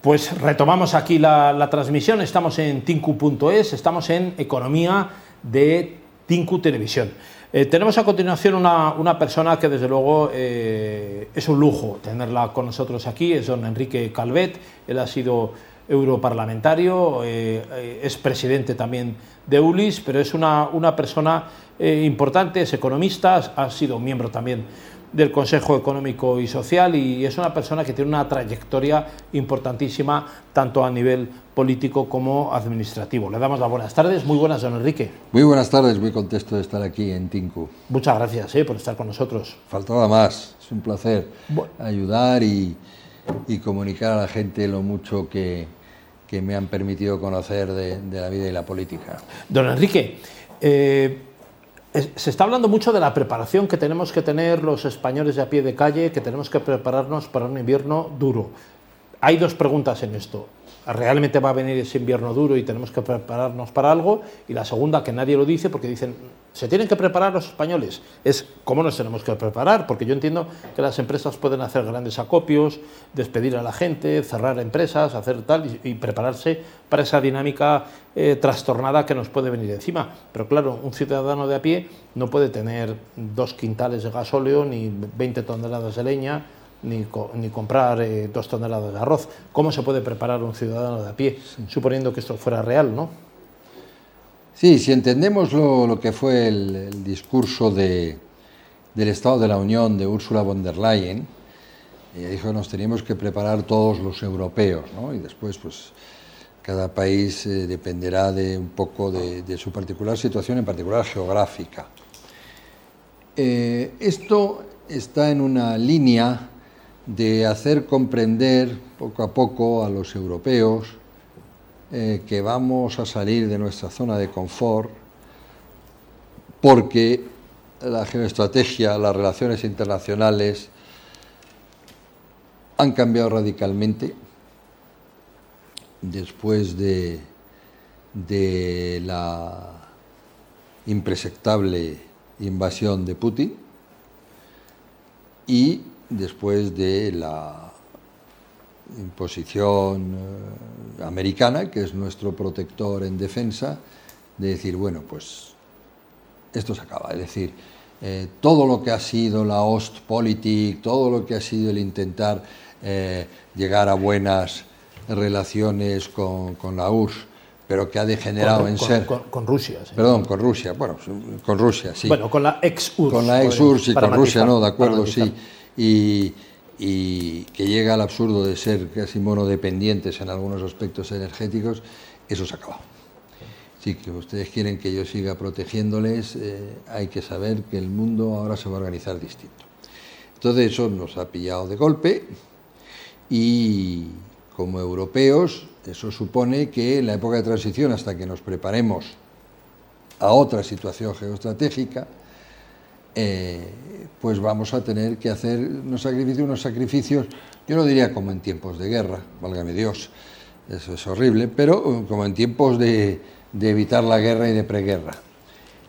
Pues retomamos aquí la, transmisión, estamos en tinku.es, estamos en Economía de Tinku Televisión. Eh, tenemos a continuación una, persona que desde luego eh, es un lujo tenerla con nosotros aquí, es don Enrique Calvet, él ha sido europarlamentario, eh, es presidente también de ULIS, pero es una, una persona importante, es economista, ha sido miembro también del Consejo Económico y Social y es una persona que tiene una trayectoria importantísima tanto a nivel político como administrativo. Le damos las buenas tardes. Muy buenas, don Enrique. Muy buenas tardes, muy contento de estar aquí en Tinku. Muchas gracias eh, por estar con nosotros. Faltaba más, es un placer ayudar y, comunicar a la gente lo mucho que, me han permitido conocer de, la vida y la política. Don Enrique, eh, se está hablando mucho de la preparación que tenemos que tener los españoles de a pie de calle, que tenemos que prepararnos para un invierno duro. Hay dos preguntas en esto realmente va a venir ese invierno duro y tenemos que prepararnos para algo. Y la segunda, que nadie lo dice, porque dicen, se tienen que preparar los españoles, es cómo nos tenemos que preparar, porque yo entiendo que las empresas pueden hacer grandes acopios, despedir a la gente, cerrar empresas, hacer tal, y, prepararse para esa dinámica eh, trastornada que nos puede venir encima. Pero claro, un ciudadano de a pie no puede tener dos quintales de gasóleo ni 20 toneladas de leña ni, ni comprar eh, dos toneladas de arroz. ¿Cómo se puede preparar un ciudadano de a pie, suponiendo que esto fuera real, no? Sí, si entendemos lo, que fue el, discurso de, del Estado de la Unión de Ursula von der Leyen, ella dijo que nos teníamos que preparar todos los europeos, ¿no? Y después, pues, cada país eh, dependerá de un poco de, su particular situación, en particular geográfica. Eh, esto está en una línea de hacer comprender poco a poco a los europeos eh, que vamos a salir de nuestra zona de confort porque la geoestrategia, las relaciones internacionales han cambiado radicalmente después de, de la impresectable invasión de Putin. Y después de la imposición eh, americana, que es nuestro protector en defensa, de decir, bueno, pues esto se acaba. Es decir, eh, todo lo que ha sido la Ostpolitik, todo lo que ha sido el intentar eh, llegar a buenas relaciones con, la URSS, pero que ha degenerado en ser... Con, Rusia, sí. Perdón, con Rusia, bueno, con Rusia, sí. Bueno, con la ex-URSS. Con la ex-URSS y con Rusia, no, de acuerdo, sí y, que llega al absurdo de ser casi monodependientes en algunos aspectos energéticos, eso se acaba. Si que ustedes quieren que yo siga protegiéndoles, eh, hay que saber que el mundo ahora se va a organizar distinto. Entonces eso nos ha pillado de golpe y como europeos eso supone que en la época de transición, hasta que nos preparemos a otra situación geoestratégica, eh, pues vamos a tener que hacer unos sacrificios, unos sacrificios, yo no diría como en tiempos de guerra, válgame Dios, eso es horrible, pero uh, como en tiempos de, evitar la guerra y de preguerra.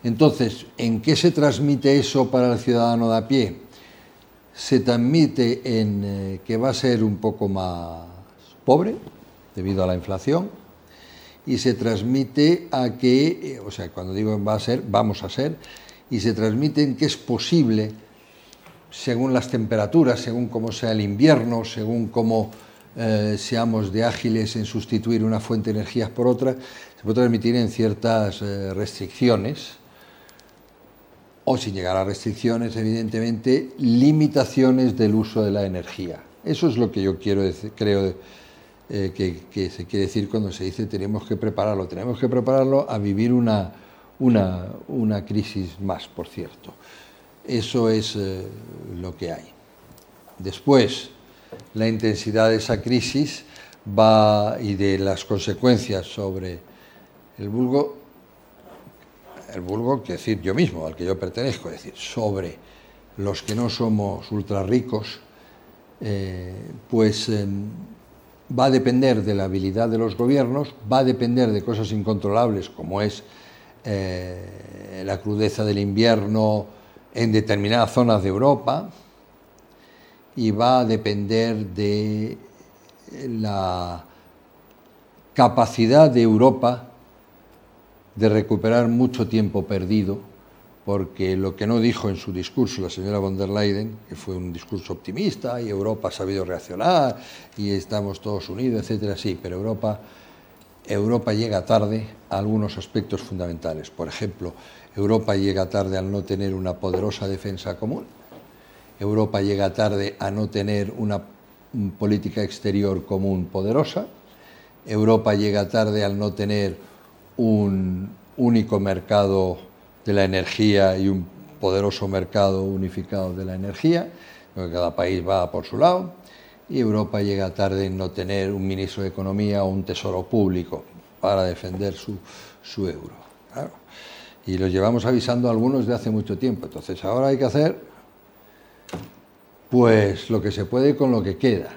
Entonces, ¿en qué se transmite eso para el ciudadano de a pie? Se transmite en eh, que va a ser un poco más pobre debido a la inflación y se transmite a que, eh, o sea, cuando digo va a ser, vamos a ser, y se transmiten que es posible, según las temperaturas, según cómo sea el invierno, según cómo eh, seamos de ágiles en sustituir una fuente de energías por otra, se puede transmitir en ciertas eh, restricciones, o sin llegar a restricciones, evidentemente, limitaciones del uso de la energía. Eso es lo que yo quiero decir, creo eh, que, que se quiere decir cuando se dice tenemos que prepararlo. Tenemos que prepararlo a vivir una, una, una crisis más, por cierto. Eso es eh, lo que hay. Después, la intensidad de esa crisis va y de las consecuencias sobre el vulgo, el vulgo, que decir yo mismo, al que yo pertenezco, es decir, sobre los que no somos ultra ricos, eh, pues em, va a depender de la habilidad de los gobiernos, va a depender de cosas incontrolables como es eh, la crudeza del invierno en determinadas zonas de Europa y va a depender de la capacidad de Europa de recuperar mucho tiempo perdido, porque lo que no dijo en su discurso la señora von der Leyen, que fue un discurso optimista y Europa ha sabido reaccionar y estamos todos unidos, etcétera, sí, pero Europa, Europa llega tarde a algunos aspectos fundamentales. Por ejemplo, Europa llega tarde al no tener una poderosa defensa común. Europa llega tarde a no tener una política exterior común poderosa. Europa llega tarde al no tener un único mercado de la energía y un poderoso mercado unificado de la energía, porque cada país va por su lado. Y Europa llega tarde en no tener un ministro de Economía o un tesoro público para defender su, su euro. Y lo llevamos avisando a algunos de hace mucho tiempo. Entonces ahora hay que hacer pues lo que se puede con lo que queda.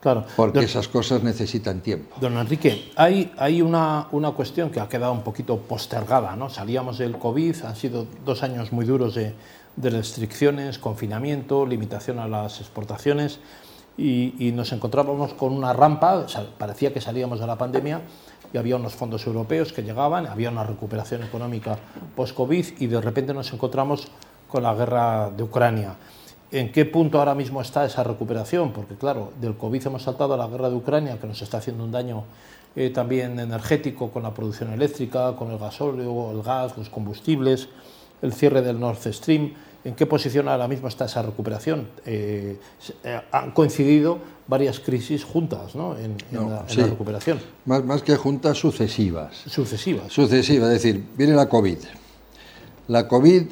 Claro. Porque esas cosas necesitan tiempo. Don Enrique, hay, hay una, una, cuestión que ha quedado un poquito postergada, ¿no? Salíamos del COVID, han sido dos años muy duros de, de restricciones, confinamiento, limitación a las exportaciones y, nos encontrábamos con una rampa, parecía que salíamos de la pandemia y había unos fondos europeos que llegaban, había una recuperación económica post-COVID y de repente nos encontramos con la guerra de Ucrania. ¿En qué punto ahora mismo está esa recuperación? Porque claro, del COVID hemos saltado a la guerra de Ucrania, que nos está haciendo un daño eh, también energético con la producción eléctrica, con el gasóleo, el gas, los combustibles, el cierre del Nord Stream. ¿En qué posición ahora mismo está esa recuperación? Eh, eh, han coincidido varias crisis juntas ¿no? en, la recuperación. Más, más que juntas sucesivas. Sucesivas. Sucesivas, es decir, viene la COVID. La COVID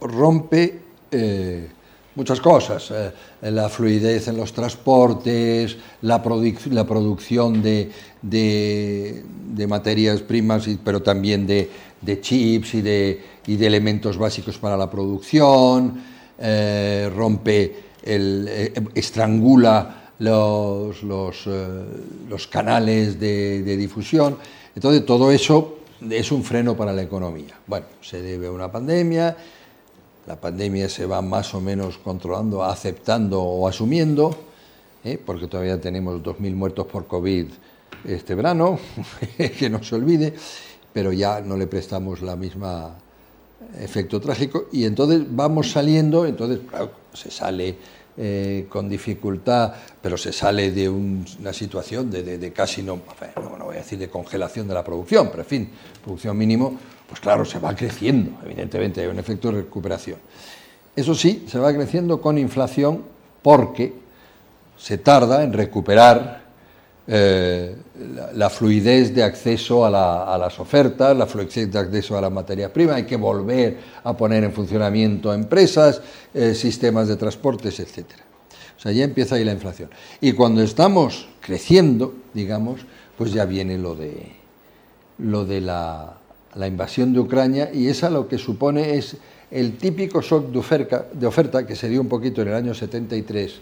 rompe eh, muchas cosas, eh, la fluidez en los transportes, la, produc- la producción de, de- materias primas, y- pero también de, de chips y de, y de elementos básicos para la producción, eh, rompe, el, eh, estrangula los, los, eh, los canales de difusión. Entonces, todo eso es un freno para la economía. Bueno, se debe a una pandemia, la pandemia se va más o menos controlando, aceptando o asumiendo, ¿eh? porque todavía tenemos 2.000 muertos por COVID este verano, que no se olvide, pero ya no le prestamos la misma efecto trágico y entonces vamos saliendo, entonces claro, se sale eh, con dificultad, pero se sale de un- una situación de, de- de casi no, no, no voy a decir de congelación de la producción, pero en fin, producción mínimo, pues claro, se va creciendo, evidentemente hay un efecto de recuperación. Eso sí, se va creciendo con inflación porque se tarda en recuperar eh, la, fluidez de acceso a las ofertas, la fluidez de acceso a la materia prima, hay que volver a poner en funcionamiento empresas, eh, sistemas de transportes, etc. O sea, ya empieza ahí la inflación. Y cuando estamos creciendo, digamos, pues ya viene lo de, lo de la, la invasión de Ucrania y esa lo que supone es el típico shock de oferta, de oferta que se dio un poquito en el año 73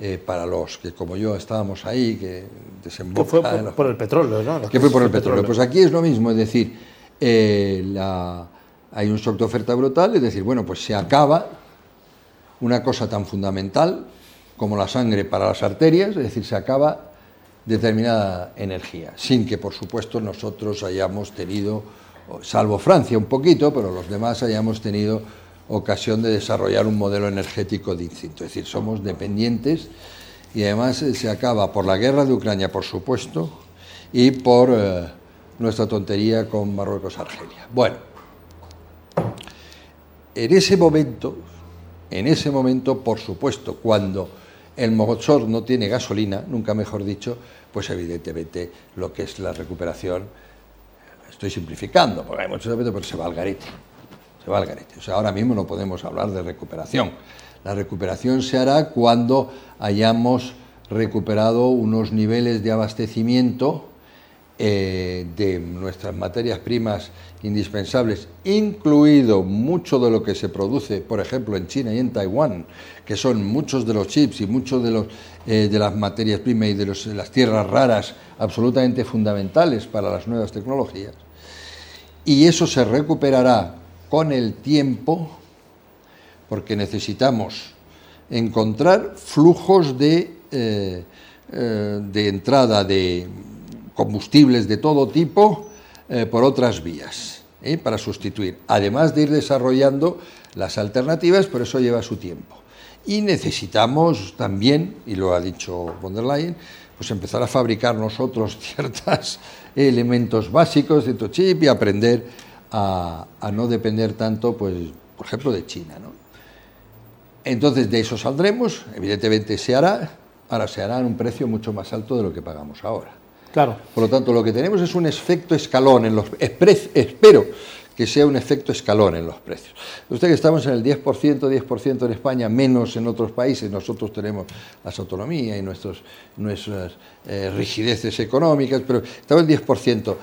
eh, para los que como yo estábamos ahí, que Que desemboca fue en por, los- por el petróleo, ¿no? Que fue por el petróleo. Pues aquí es lo mismo, es decir, eh, la- hay un shock de oferta brutal, es decir, bueno, pues se acaba una cosa tan fundamental como la sangre para las arterias, es decir, se acaba determinada energía, sin que por supuesto nosotros hayamos tenido, salvo Francia un poquito, pero los demás hayamos tenido ocasión de desarrollar un modelo energético distinto. Es decir, somos dependientes y además eh, se acaba por la guerra de Ucrania, por supuesto, y por eh, nuestra tontería con Marruecos-Argelia. Bueno, en ese momento, en ese momento, por supuesto, cuando el motor no tiene gasolina, nunca mejor dicho, pues evidentemente lo que es la recuperación, estoy simplificando, porque hay muchos aspectos, pero se va al garete, se va al garete. O sea, ahora mismo no podemos hablar de recuperación. La recuperación se hará cuando hayamos recuperado unos niveles de abastecimiento eh, de nuestras materias primas indispensables, incluido mucho de lo que se produce, por ejemplo, en China y en Taiwán, que son muchos de los chips y muchos de, los, eh, de las materias primas y de las tierras raras absolutamente fundamentales para las nuevas tecnologías. Y eso se recuperará con el tiempo, porque necesitamos encontrar flujos de, eh, eh, de entrada de combustibles de todo tipo eh, por otras vías, para sustituir, además de ir desarrollando las alternativas, pero eso lleva su tiempo. Y necesitamos también, y lo ha dicho von der Leyen, pues empezar a fabricar nosotros ciertos elementos básicos de tu chip y aprender a, no depender tanto, pues, por ejemplo, de China. Entonces, de eso saldremos, evidentemente se hará, ahora se hará en un precio mucho más alto de lo que pagamos ahora. Claro. Por lo tanto, lo que tenemos es un efecto escalón en los espero que sea un efecto escalón en los precios. Usted que estamos en el 10%, 10% en España, menos en otros países, nosotros tenemos las autonomías y nuestras eh, rigideces económicas, pero estamos en el 10%.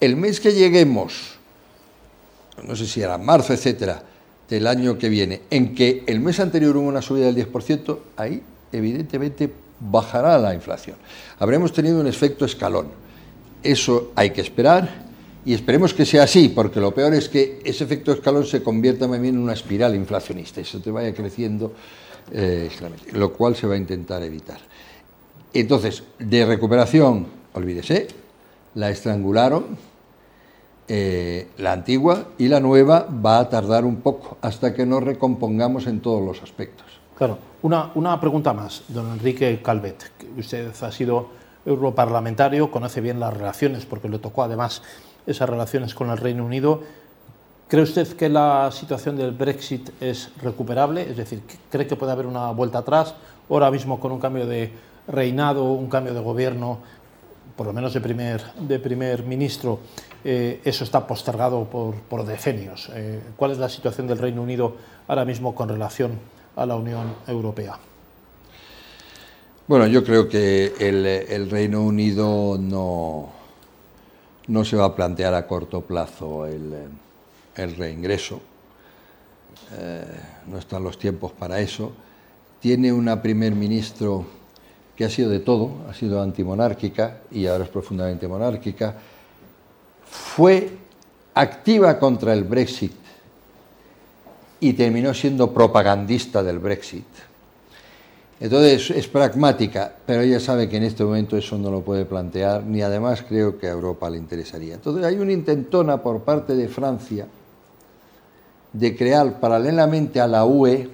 El mes que lleguemos, no sé si era marzo, etcétera, del año que viene, en que el mes anterior hubo una subida del 10%, ahí evidentemente bajará la inflación. Habremos tenido un efecto escalón. Eso hay que esperar y esperemos que sea así, porque lo peor es que ese efecto escalón se convierta bien en una espiral inflacionista, eso te vaya creciendo, eh, lo cual se va a intentar evitar. Entonces, de recuperación, olvídese, la estrangularon, eh, la antigua y la nueva va a tardar un poco hasta que nos recompongamos en todos los aspectos. Claro, una, una pregunta más, don Enrique Calvet. Usted ha sido europarlamentario, conoce bien las relaciones porque le tocó además esas relaciones con el Reino Unido. ¿Cree usted que la situación del Brexit es recuperable? Es decir, ¿cree que puede haber una vuelta atrás? Ahora mismo con un cambio de reinado, un cambio de gobierno, por lo menos de primer, de primer ministro, eh, eso está postergado por, por decenios. Eh, ¿Cuál es la situación del Reino Unido ahora mismo con relación a la Unión Europea? Bueno, yo creo que el, el Reino Unido no, no se va a plantear a corto plazo el, eh, reingreso, eh, no están los tiempos para eso. Tiene una primer ministro que ha sido de todo, ha sido antimonárquica y ahora es profundamente monárquica. Fue activa contra el Brexit y terminó siendo propagandista del Brexit entonces es pragmática, pero ella sabe que en este momento eso no lo puede plantear, ni además creo que a Europa le interesaría. Entonces hay una intentona por parte de Francia de crear paralelamente a la UE,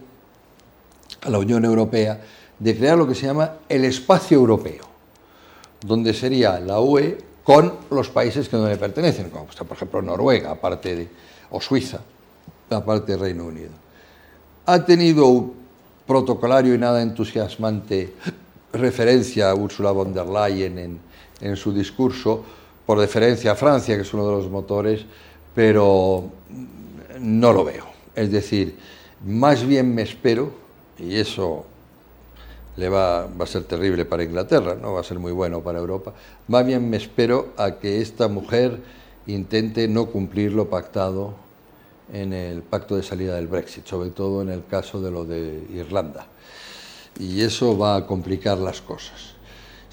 a la Unión Europea, de crear lo que se llama el espacio europeo, donde sería la UE con los países que no le pertenecen, como por ejemplo Noruega, aparte de, o Suiza, aparte del Reino Unido. Ha tenido protocolario y nada entusiasmante referencia a Ursula von der Leyen en, su discurso, por deferencia a Francia, que es uno de los motores, pero no lo veo. Es decir, más bien me espero, y eso le va, va, a ser terrible para Inglaterra, no va a ser muy bueno para Europa, más bien me espero a que esta mujer intente no cumplir lo pactado en el pacto de salida del Brexit, sobre todo en el caso de lo de Irlanda. Y eso va a complicar las cosas.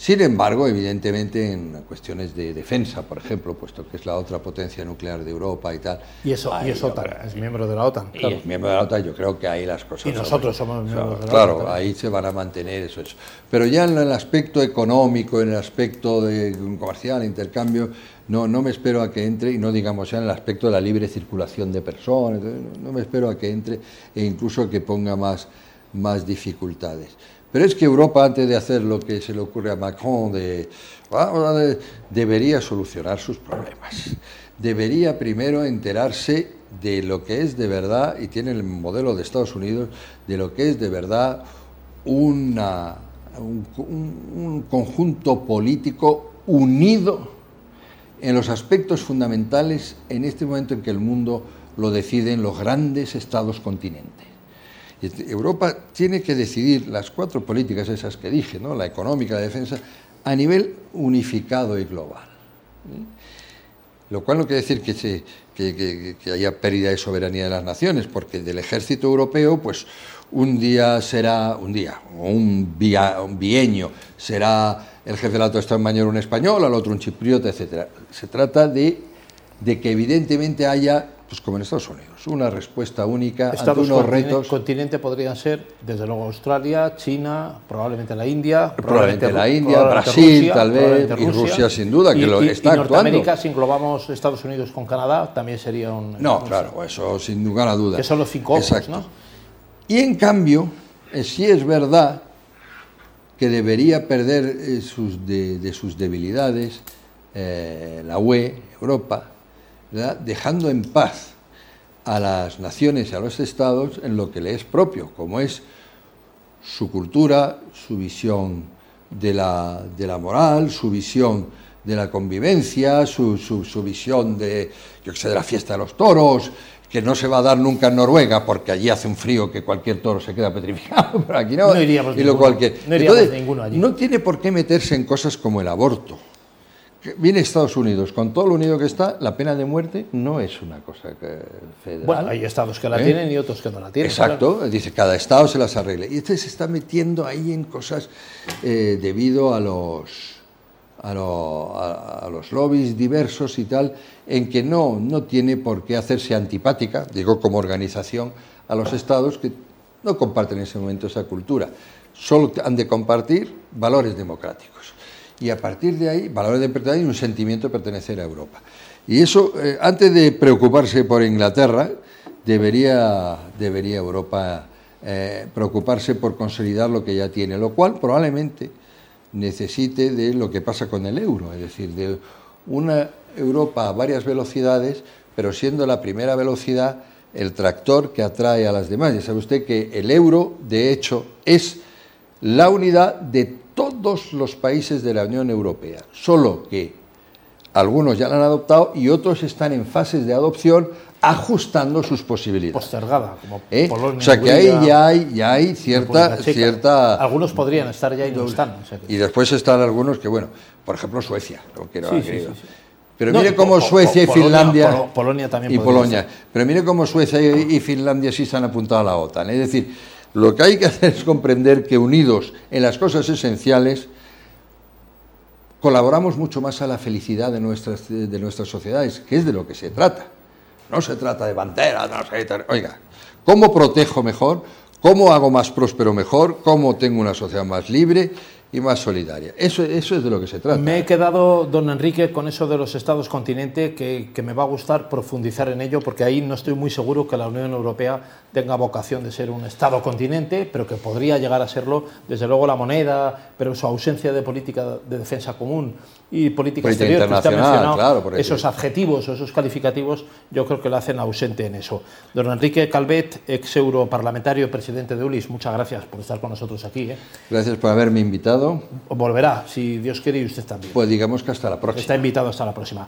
Sin embargo, evidentemente, en cuestiones de defensa, por ejemplo, puesto que es la otra potencia nuclear de Europa y tal. Y eso, y es OTAN, es miembro de la OTAN. Claro. Es miembro de la OTAN, yo creo que ahí las cosas. Y nosotros somos miembros de la claro, OTAN. Claro, ahí se van a mantener eso, eso. Pero ya en el aspecto económico, en el aspecto de comercial, intercambio, no, no me espero a que entre, y no digamos ya en el aspecto de la libre circulación de personas, no me espero a que entre e incluso que ponga más, más dificultades. Pero es que Europa, antes de hacer lo que se le ocurre a Macron, de, debería solucionar sus problemas. Debería primero enterarse de lo que es de verdad, y tiene el modelo de Estados Unidos, de lo que es de verdad una, un conjunto político unido en los aspectos fundamentales en este momento en que el mundo lo deciden los grandes estados continentes. Europa tiene que decidir las cuatro políticas esas que dije, ¿no? la económica, la defensa, a nivel unificado y global. Lo cual no quiere decir que, se, que, haya pérdida de soberanía de las naciones, porque del ejército europeo, pues un día será, un día, un, un bienio, será el jefe del alto Estado mayor un español, al otro un chipriota, etc. Se trata de, de que evidentemente haya pues como en Estados Unidos, una respuesta única Estados ante unos continente, retos. continente podrían ser, desde luego, Australia, China, probablemente la India, Probablemente la India, probablemente Brasil, Rusia, tal vez, y Rusia, sin duda, que lo y- está y Norteamérica, actuando. si englobamos Estados Unidos con Canadá, también sería un... No, un- claro, eso sin lugar a dudas. Que son los cinco ojos, Exacto. ¿no? Y en cambio, eh, sí es verdad que debería perder eh, sus de, de sus debilidades eh, la UE, Europa, ¿verdad? dejando en paz a las naciones y a los estados en lo que le es propio, como es su cultura, su visión de la, de la moral, su visión de la convivencia, su, su- su visión de, yo sé, de la fiesta de los toros, que no se va a dar nunca en Noruega porque allí hace un frío que cualquier toro se queda petrificado, pero aquí no. No iríamos y lo ninguno, cual que- no iríamos Entonces, ninguno allí. no tiene por qué meterse en cosas como el aborto. Viene Estados Unidos, con todo lo unido que está, la pena de muerte no es una cosa que- federal. Bueno, hay estados que la ¿Eh? tienen y otros que no la tienen. Exacto, dice, cada estado se las arregle. Y este se está metiendo ahí en cosas eh, debido a los, a, lo- a- a los lobbies diversos y tal, en que no, no tiene por qué hacerse antipática, digo como organización, a los estados que no comparten en ese momento esa cultura. Solo han de compartir valores democráticos. Y a partir de ahí, valores democráticos y un sentimiento de pertenecer a Europa. Y eso, eh, antes de preocuparse por Inglaterra, debería, debería Europa eh, preocuparse por consolidar lo que ya tiene, lo cual probablemente necesite de lo que pasa con el euro, es decir, de una Europa a varias velocidades, pero siendo la primera velocidad el tractor que atrae a las demás. Ya sabe usted que el euro, de hecho, es la unidad de todos los países de la Unión Europea, solo que algunos ya la han adoptado y otros están en fases de adopción ajustando sus posibilidades. Postergada, como ¿eh? Polonia, o sea que ahí ya hay, ya hay cierta, cierta Algunos podrían estar ya y no están. o sea que- y después están algunos que, bueno, por ejemplo Suecia, lo que no Sí, sí, sí. Pero No, mire cómo Po- Po- Suecia y Polonia- Finlandia Polo- Polonia también y Polonia, pero mire cómo Suecia y y Finlandia sí se han apuntado a la OTAN. Es decir, lo que hay que hacer es comprender que unidos en las cosas esenciales colaboramos mucho más a la felicidad de nuestras, de nuestras sociedades, que es de lo que se trata. No se trata de banderas, no se trata- Oiga, ¿cómo protejo mejor? ¿Cómo hago más próspero mejor? ¿Cómo tengo una sociedad más libre y más solidaria? Eso, eso es de lo que se trata. Me he quedado, don Enrique, con eso de los estados continente, que, que me va a gustar profundizar en ello, porque ahí no estoy muy seguro que la Unión Europea tenga vocación de ser un estado continente, pero que podría llegar a serlo, desde luego la moneda, pero su ausencia de política de defensa común y política, Política exterior, que usted ha internacional, mencionado, claro, esos adjetivos o esos calificativos, yo creo que lo hacen ausente en eso. Don Enrique Calvet, ex europarlamentario, presidente de ULIS, muchas gracias por estar con nosotros aquí. ¿eh? Gracias por haberme invitado. Volverá, si Dios quiere, y usted también. Pues digamos que hasta la próxima. Está invitado hasta la próxima.